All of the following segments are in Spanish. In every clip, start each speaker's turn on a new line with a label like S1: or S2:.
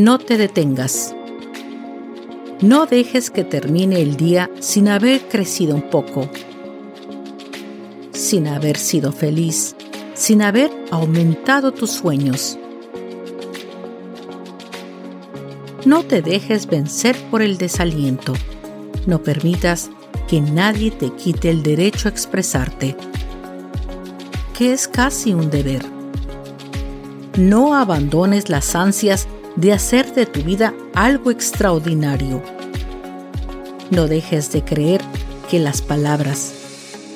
S1: No te detengas. No dejes que termine el día sin haber crecido un poco, sin haber sido feliz, sin haber aumentado tus sueños. No te dejes vencer por el desaliento. No permitas que nadie te quite el derecho a expresarte, que es casi un deber. No abandones las ansias de hacer de tu vida algo extraordinario. No dejes de creer que las palabras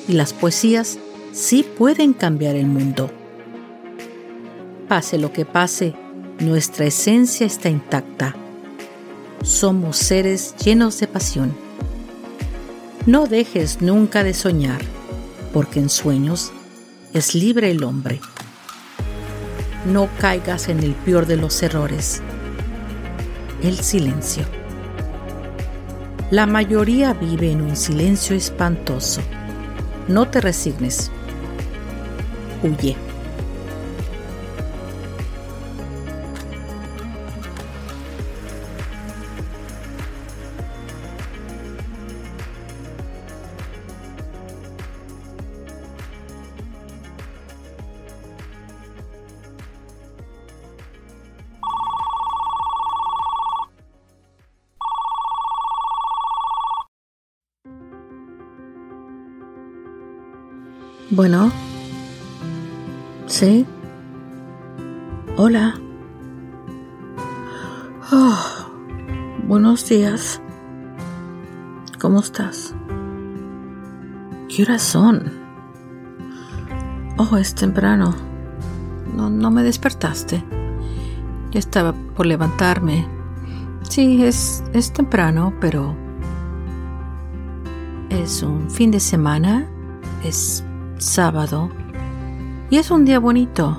S1: y las poesías sí pueden cambiar el mundo. Pase lo que pase, nuestra esencia está intacta. Somos seres llenos de pasión. No dejes nunca de soñar, porque en sueños es libre el hombre. No caigas en el peor de los errores el silencio. La mayoría vive en un silencio espantoso. No te resignes. Huye. Bueno. ¿Sí? Hola. Oh, buenos días. ¿Cómo estás? ¿Qué horas son? Oh, es temprano. No, no me despertaste. Ya estaba por levantarme. Sí, es, es temprano, pero es un fin de semana. Es sábado y es un día bonito.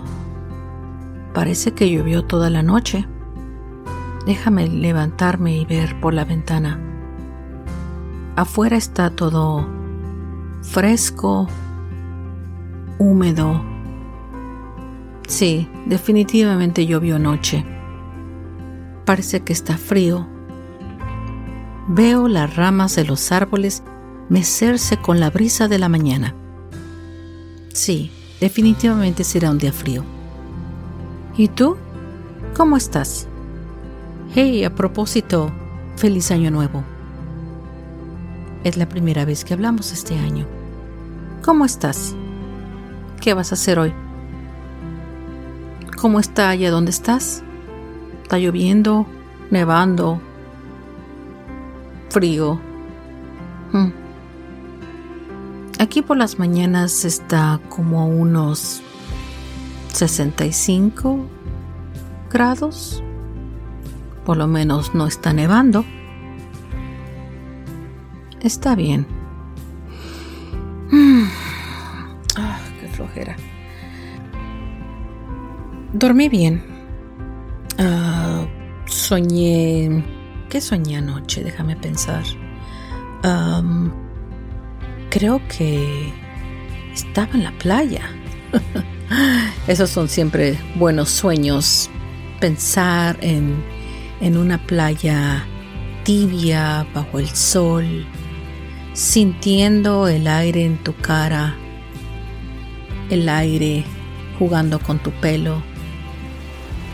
S1: Parece que llovió toda la noche. Déjame levantarme y ver por la ventana. Afuera está todo fresco, húmedo. Sí, definitivamente llovió anoche. Parece que está frío. Veo las ramas de los árboles mecerse con la brisa de la mañana. Sí, definitivamente será un día frío. ¿Y tú? ¿Cómo estás? Hey, a propósito, feliz año nuevo. Es la primera vez que hablamos este año. ¿Cómo estás? ¿Qué vas a hacer hoy? ¿Cómo está allá donde estás? ¿Está lloviendo? ¿Nevando? ¿Frío? Hmm. Aquí por las mañanas está como a unos 65 grados. Por lo menos no está nevando. Está bien. Ah, qué flojera. Dormí bien. Ah, soñé. ¿Qué soñé anoche? Déjame pensar creo que estaba en la playa. Esos son siempre buenos sueños. Pensar en en una playa tibia bajo el sol, sintiendo el aire en tu cara, el aire jugando con tu pelo,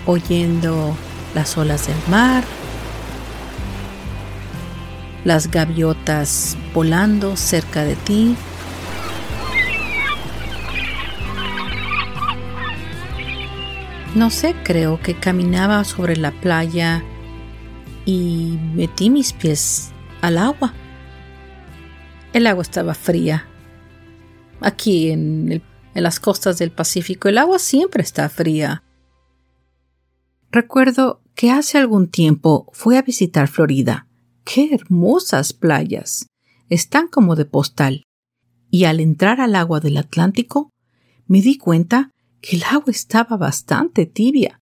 S1: oyendo las olas del mar, las gaviotas volando cerca de ti. No sé, creo que caminaba sobre la playa y metí mis pies al agua. El agua estaba fría. Aquí en, las costas del Pacífico el agua siempre está fría. Recuerdo que hace algún tiempo fui a visitar Florida. ¡Qué hermosas playas! Están como de postal. Y al entrar al agua del Atlántico, me di cuenta que el agua estaba bastante tibia.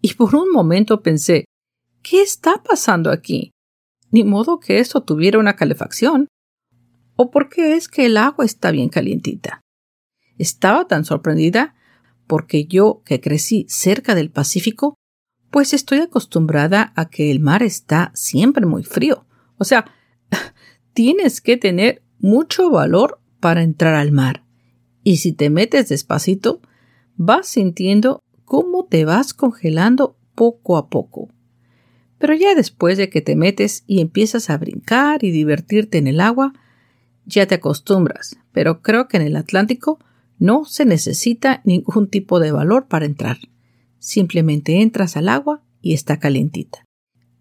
S1: Y por un momento pensé, ¿Qué está pasando aquí? Ni modo que esto tuviera una calefacción. ¿O por qué es que el agua está bien calientita? Estaba tan sorprendida porque yo, que crecí cerca del Pacífico, pues estoy acostumbrada a que el mar está siempre muy frío. O sea, tienes que tener mucho valor para entrar al mar. Y si te metes despacito, vas sintiendo cómo te vas congelando poco a poco. Pero ya después de que te metes y empiezas a brincar y divertirte en el agua, ya te acostumbras, pero creo que en el Atlántico no se necesita ningún tipo de valor para entrar. Simplemente entras al agua y está calientita.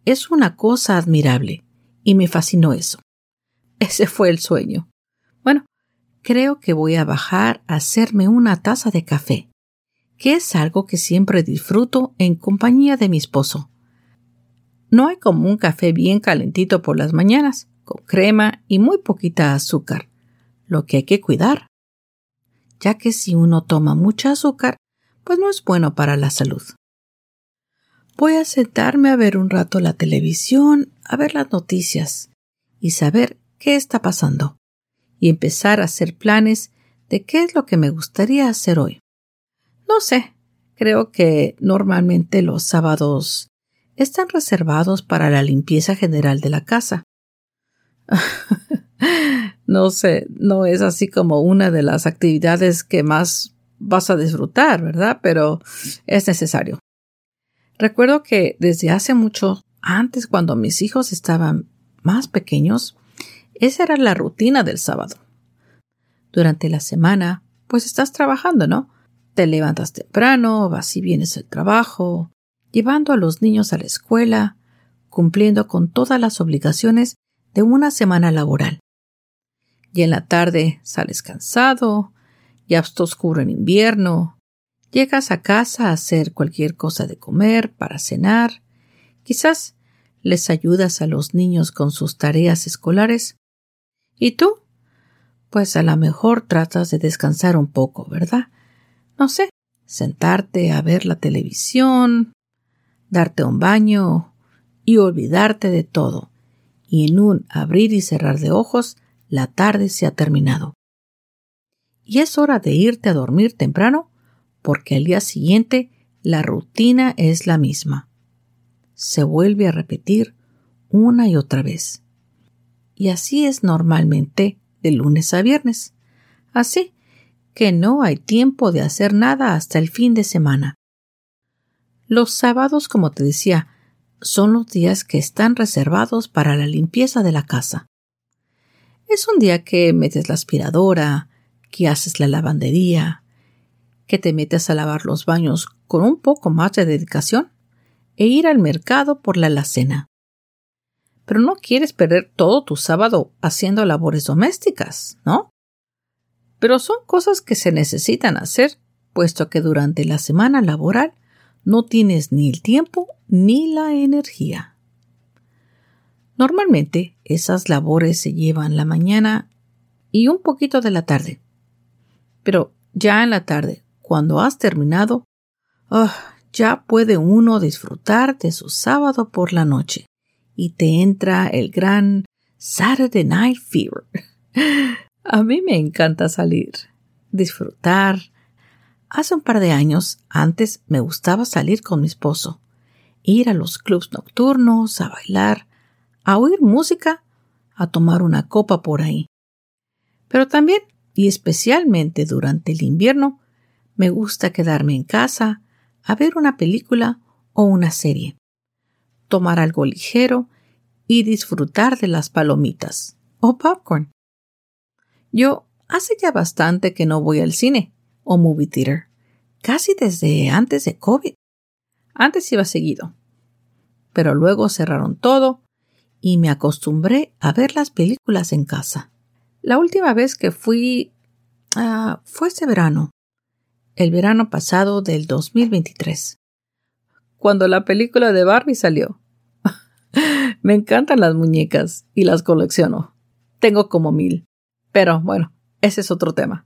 S1: Es una cosa admirable, y me fascinó eso. Ese fue el sueño. Bueno, creo que voy a bajar a hacerme una taza de café, que es algo que siempre disfruto en compañía de mi esposo. No hay como un café bien calentito por las mañanas, con crema y muy poquita azúcar, lo que hay que cuidar, ya que si uno toma mucha azúcar, pues no es bueno para la salud. Voy a sentarme a ver un rato la televisión, a ver las noticias y saber qué está pasando, y empezar a hacer planes de qué es lo que me gustaría hacer hoy. No sé, creo que normalmente los sábados están reservados para la limpieza general de la casa. no sé, no es así como una de las actividades que más vas a disfrutar, ¿verdad? Pero es necesario. Recuerdo que desde hace mucho, antes cuando mis hijos estaban más pequeños, esa era la rutina del sábado. Durante la semana, pues estás trabajando, ¿no? Te levantas temprano, vas y vienes al trabajo, llevando a los niños a la escuela, cumpliendo con todas las obligaciones de una semana laboral. Y en la tarde sales cansado, ya está oscuro en invierno, llegas a casa a hacer cualquier cosa de comer, para cenar, quizás les ayudas a los niños con sus tareas escolares. ¿Y tú? Pues a lo mejor tratas de descansar un poco, ¿verdad? No sé, sentarte a ver la televisión, darte un baño y olvidarte de todo. Y en un abrir y cerrar de ojos, la tarde se ha terminado. Y es hora de irte a dormir temprano porque al día siguiente la rutina es la misma. Se vuelve a repetir una y otra vez. Y así es normalmente de lunes a viernes. Así que no hay tiempo de hacer nada hasta el fin de semana. Los sábados, como te decía, son los días que están reservados para la limpieza de la casa. Es un día que metes la aspiradora, que haces la lavandería, que te metes a lavar los baños con un poco más de dedicación e ir al mercado por la alacena. Pero no quieres perder todo tu sábado haciendo labores domésticas, ¿no? Pero son cosas que se necesitan hacer, puesto que durante la semana laboral no tienes ni el tiempo ni la energía. Normalmente esas labores se llevan la mañana y un poquito de la tarde. Pero ya en la tarde, cuando has terminado, ah, ya puede uno disfrutar de su sábado por la noche y te entra el gran Saturday Night Fever. A mí me encanta salir, disfrutar, Hace un par de años antes me gustaba salir con mi esposo. ir a los clubs nocturnos, a bailar, a oír música, a tomar una copa por ahí. Pero también, y especialmente durante el invierno, me gusta quedarme en casa a ver una película o una serie, tomar algo ligero y disfrutar de las palomitas o popcorn. Yo hace ya bastante que no voy al cine o movie theater, casi desde antes de COVID. Antes iba seguido, pero luego cerraron todo y me acostumbré a ver las películas en casa. La última vez que fui uh, fue ese verano, el verano pasado del 2023, cuando la película de Barbie salió. me encantan las muñecas y las colecciono. Tengo como mil. Pero bueno, ese es otro tema.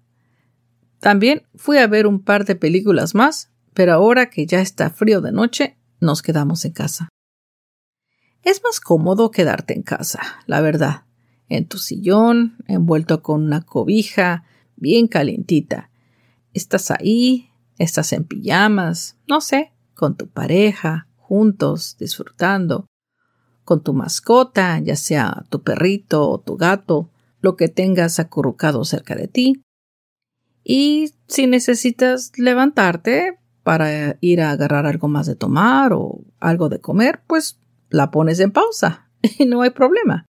S1: También fui a ver un par de películas más, pero ahora que ya está frío de noche, nos quedamos en casa. Es más cómodo quedarte en casa, la verdad, en tu sillón, envuelto con una cobija, bien calientita. Estás ahí, estás en pijamas, no sé, con tu pareja, juntos, disfrutando, con tu mascota, ya sea tu perrito o tu gato, lo que tengas acurrucado cerca de ti. Y si necesitas levantarte para ir a agarrar algo más de tomar o algo de comer, pues la pones en pausa y no hay problema.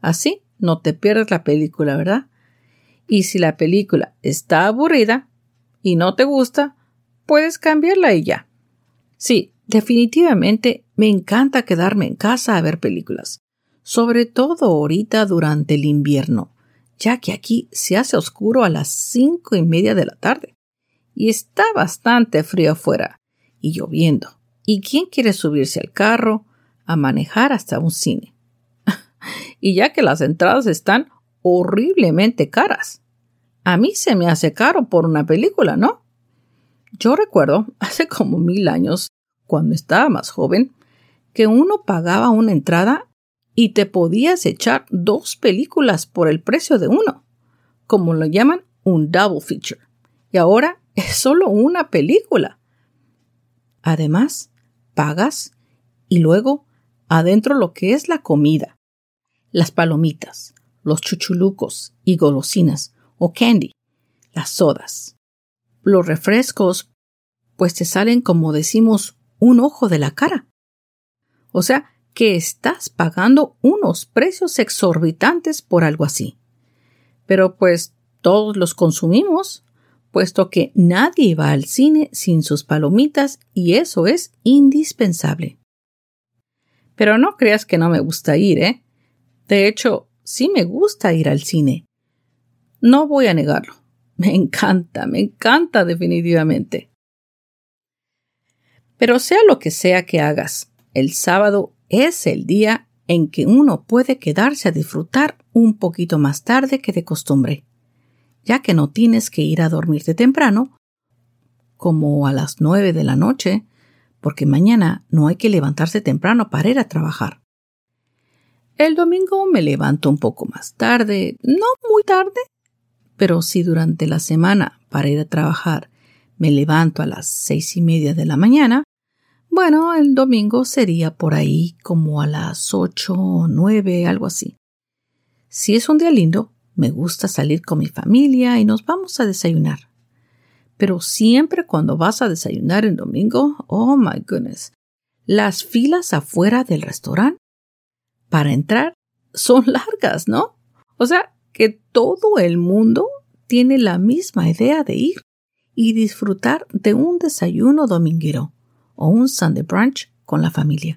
S1: Así no te pierdes la película, ¿verdad? Y si la película está aburrida y no te gusta, puedes cambiarla y ya. Sí, definitivamente me encanta quedarme en casa a ver películas, sobre todo ahorita durante el invierno, ya que aquí se hace oscuro a las cinco y media de la tarde y está bastante frío afuera y lloviendo. ¿Y quién quiere subirse al carro a manejar hasta un cine. y ya que las entradas están horriblemente caras. A mí se me hace caro por una película, ¿no? Yo recuerdo, hace como mil años, cuando estaba más joven, que uno pagaba una entrada y te podías echar dos películas por el precio de uno, como lo llaman un double feature. Y ahora es solo una película. Además, pagas y luego adentro lo que es la comida, las palomitas, los chuchulucos y golosinas o candy, las sodas. Los refrescos, pues te salen como decimos un ojo de la cara. O sea, que estás pagando unos precios exorbitantes por algo así. Pero pues todos los consumimos, puesto que nadie va al cine sin sus palomitas y eso es indispensable. Pero no creas que no me gusta ir, ¿eh? De hecho, sí me gusta ir al cine. No voy a negarlo. Me encanta, me encanta definitivamente. Pero sea lo que sea que hagas, el sábado es el día en que uno puede quedarse a disfrutar un poquito más tarde que de costumbre, ya que no tienes que ir a dormirte temprano, como a las nueve de la noche, porque mañana no hay que levantarse temprano para ir a trabajar. El domingo me levanto un poco más tarde, no muy tarde, pero si durante la semana para ir a trabajar me levanto a las seis y media de la mañana, bueno, el domingo sería por ahí como a las ocho o nueve, algo así. Si es un día lindo, me gusta salir con mi familia y nos vamos a desayunar. Pero siempre cuando vas a desayunar en domingo, oh my goodness, las filas afuera del restaurante para entrar son largas, ¿no? O sea, que todo el mundo tiene la misma idea de ir y disfrutar de un desayuno dominguero o un Sunday brunch con la familia.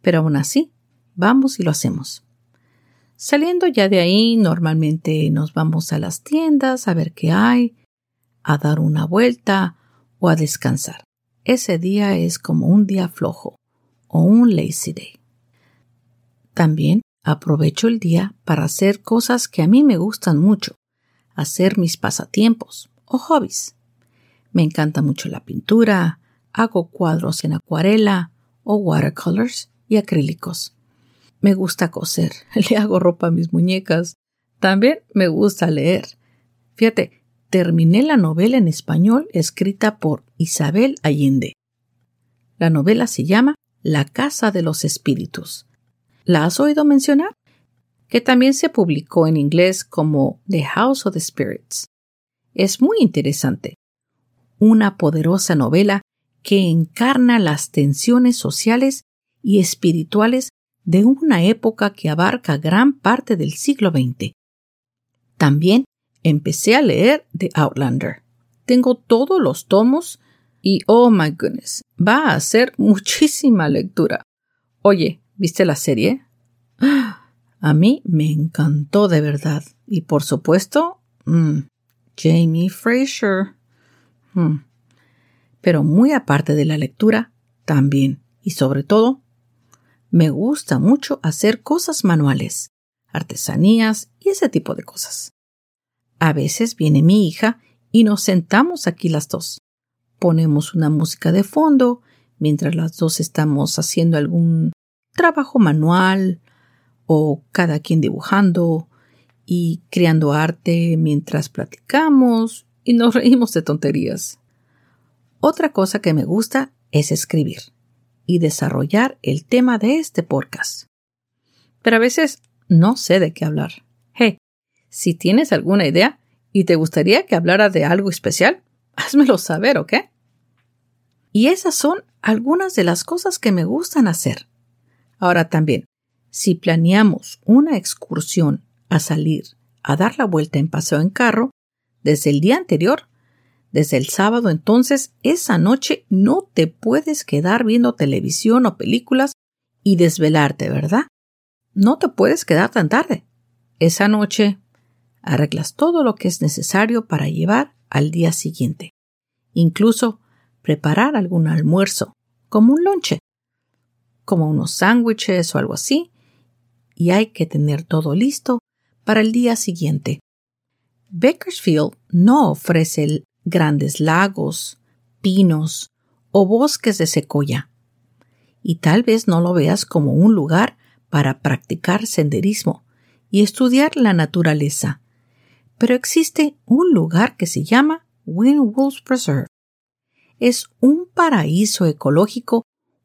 S1: Pero aún así, vamos y lo hacemos. Saliendo ya de ahí, normalmente nos vamos a las tiendas a ver qué hay, a dar una vuelta o a descansar. Ese día es como un día flojo o un lazy day. También aprovecho el día para hacer cosas que a mí me gustan mucho, hacer mis pasatiempos o hobbies. Me encanta mucho la pintura, hago cuadros en acuarela o watercolors y acrílicos. Me gusta coser, le hago ropa a mis muñecas. También me gusta leer. Fíjate, terminé la novela en español escrita por Isabel Allende. La novela se llama La Casa de los Espíritus. ¿La has oído mencionar? Que también se publicó en inglés como The House of the Spirits. Es muy interesante. Una poderosa novela que encarna las tensiones sociales y espirituales de una época que abarca gran parte del siglo XX. También empecé a leer The Outlander. Tengo todos los tomos y, oh my goodness, va a ser muchísima lectura. Oye, ¿viste la serie? A mí me encantó de verdad. Y por supuesto, mm, Jamie Fraser. Mm. Pero muy aparte de la lectura, también, y sobre todo, me gusta mucho hacer cosas manuales, artesanías y ese tipo de cosas. A veces viene mi hija y nos sentamos aquí las dos. Ponemos una música de fondo mientras las dos estamos haciendo algún trabajo manual o cada quien dibujando y creando arte mientras platicamos y nos reímos de tonterías. Otra cosa que me gusta es escribir y desarrollar el tema de este podcast. Pero a veces no sé de qué hablar. Hey, si tienes alguna idea y te gustaría que hablara de algo especial, házmelo saber, ¿ok? Y esas son algunas de las cosas que me gustan hacer. Ahora también, si planeamos una excursión a salir a dar la vuelta en paseo en carro, desde el día anterior desde el sábado entonces, esa noche no te puedes quedar viendo televisión o películas y desvelarte, ¿verdad? No te puedes quedar tan tarde. Esa noche arreglas todo lo que es necesario para llevar al día siguiente. Incluso preparar algún almuerzo, como un lonche, como unos sándwiches o algo así, y hay que tener todo listo para el día siguiente. Bakersfield no ofrece grandes lagos, pinos o bosques de secoya. Y tal vez no lo veas como un lugar para practicar senderismo y estudiar la naturaleza. Pero existe un lugar que se llama Wind Wolves Preserve. Es un paraíso ecológico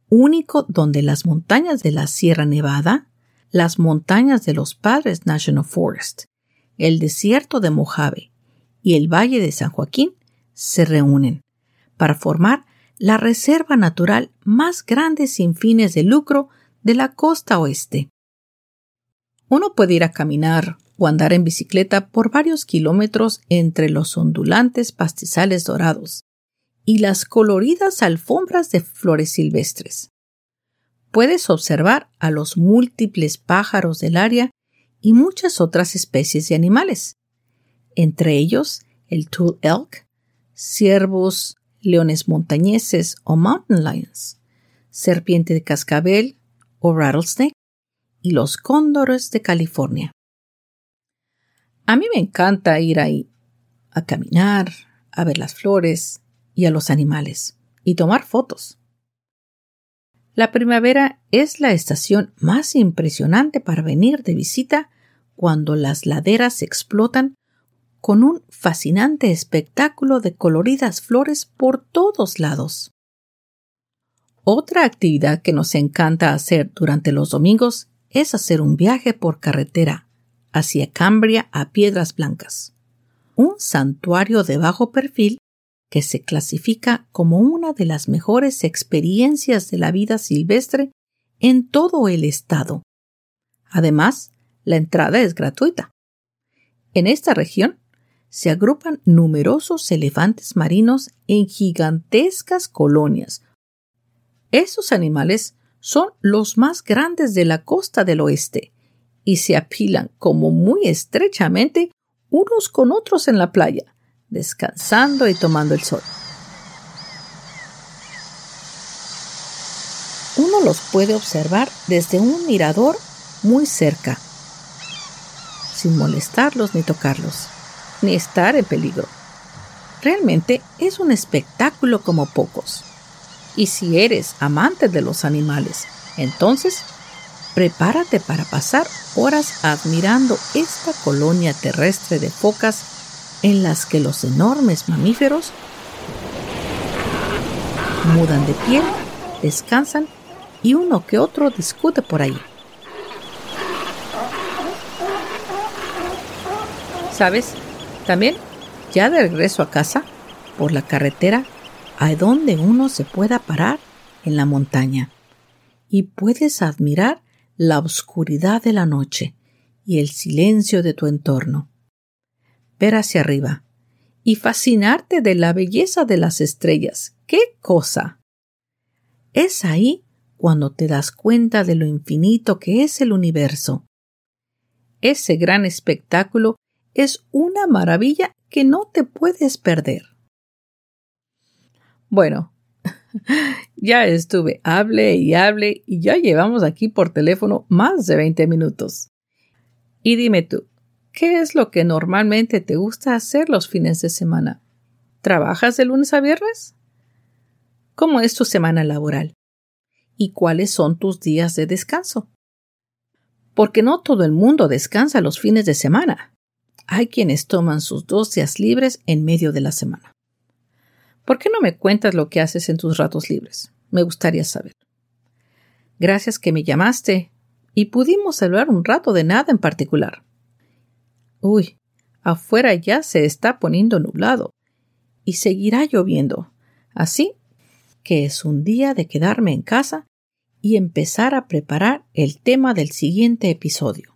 S1: único donde las montañas de la Sierra Nevada, las montañas de los Padres National Forest, el desierto de Mojave y el Valle de San Joaquín se reúnen para formar la reserva natural más grande sin fines de lucro de la costa oeste. Uno puede ir a caminar o andar en bicicleta por varios kilómetros entre los ondulantes pastizales dorados y las coloridas alfombras de flores silvestres. Puedes observar a los múltiples pájaros del área y muchas otras especies de animales, entre ellos el Tull Elk, ciervos, leones montañeses o mountain lions, serpiente de cascabel o rattlesnake y los cóndores de California. A mí me encanta ir ahí a caminar, a ver las flores y a los animales y tomar fotos. La primavera es la estación más impresionante para venir de visita cuando las laderas explotan con un fascinante espectáculo de coloridas flores por todos lados. Otra actividad que nos encanta hacer durante los domingos es hacer un viaje por carretera hacia Cambria a Piedras Blancas, un santuario de bajo perfil que se clasifica como una de las mejores experiencias de la vida silvestre en todo el estado. Además, la entrada es gratuita. En esta región se agrupan numerosos elefantes marinos en gigantescas colonias. Esos animales son los más grandes de la costa del oeste y se apilan como muy estrechamente unos con otros en la playa, descansando y tomando el sol. Uno los puede observar desde un mirador muy cerca, sin molestarlos ni tocarlos ni estar en peligro. Realmente es un espectáculo como pocos. Y si eres amante de los animales, entonces prepárate para pasar horas admirando esta colonia terrestre de focas en las que los enormes mamíferos mudan de piel descansan y uno que otro discute por ahí. ¿Sabes? También, ya de regreso a casa, por la carretera, a donde uno se pueda parar en la montaña y puedes admirar la oscuridad de la noche y el silencio de tu entorno. Ver hacia arriba y fascinarte de la belleza de las estrellas. ¡Qué cosa! Es ahí cuando te das cuenta de lo infinito que es el universo. Ese gran espectáculo es una maravilla que no te puedes perder. Bueno, ya estuve, hable y hable y ya llevamos aquí por teléfono más de 20 minutos. Y dime tú, ¿qué es lo que normalmente te gusta hacer los fines de semana? ¿Trabajas de lunes a viernes? ¿Cómo es tu semana laboral? ¿Y cuáles son tus días de descanso? Porque no todo el mundo descansa los fines de semana. Hay quienes toman sus dos días libres en medio de la semana. ¿Por qué no me cuentas lo que haces en tus ratos libres? Me gustaría saber. Gracias que me llamaste y pudimos hablar un rato de nada en particular. Uy, afuera ya se está poniendo nublado y seguirá lloviendo. Así que es un día de quedarme en casa y empezar a preparar el tema del siguiente episodio.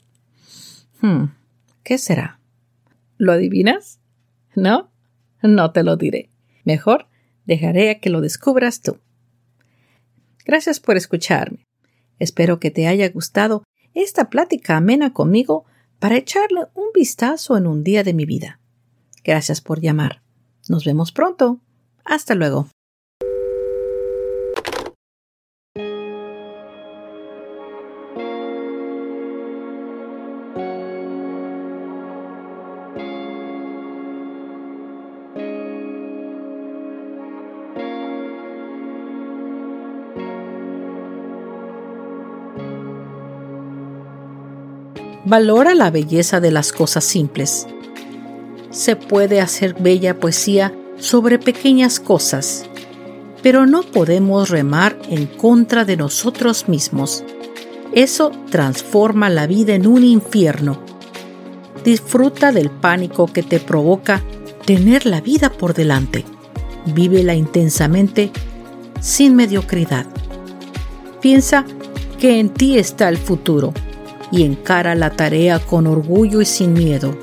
S1: Hmm, ¿qué será? ¿Lo adivinas? ¿No? No te lo diré. Mejor dejaré a que lo descubras tú. Gracias por escucharme. Espero que te haya gustado esta plática amena conmigo para echarle un vistazo en un día de mi vida. Gracias por llamar. Nos vemos pronto. Hasta luego. Valora la belleza de las cosas simples. Se puede hacer bella poesía sobre pequeñas cosas, pero no podemos remar en contra de nosotros mismos. Eso transforma la vida en un infierno. Disfruta del pánico que te provoca tener la vida por delante. Vívela intensamente, sin mediocridad. Piensa que en ti está el futuro y encara la tarea con orgullo y sin miedo.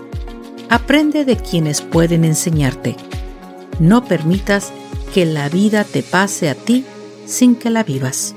S1: Aprende de quienes pueden enseñarte. No permitas que la vida te pase a ti sin que la vivas.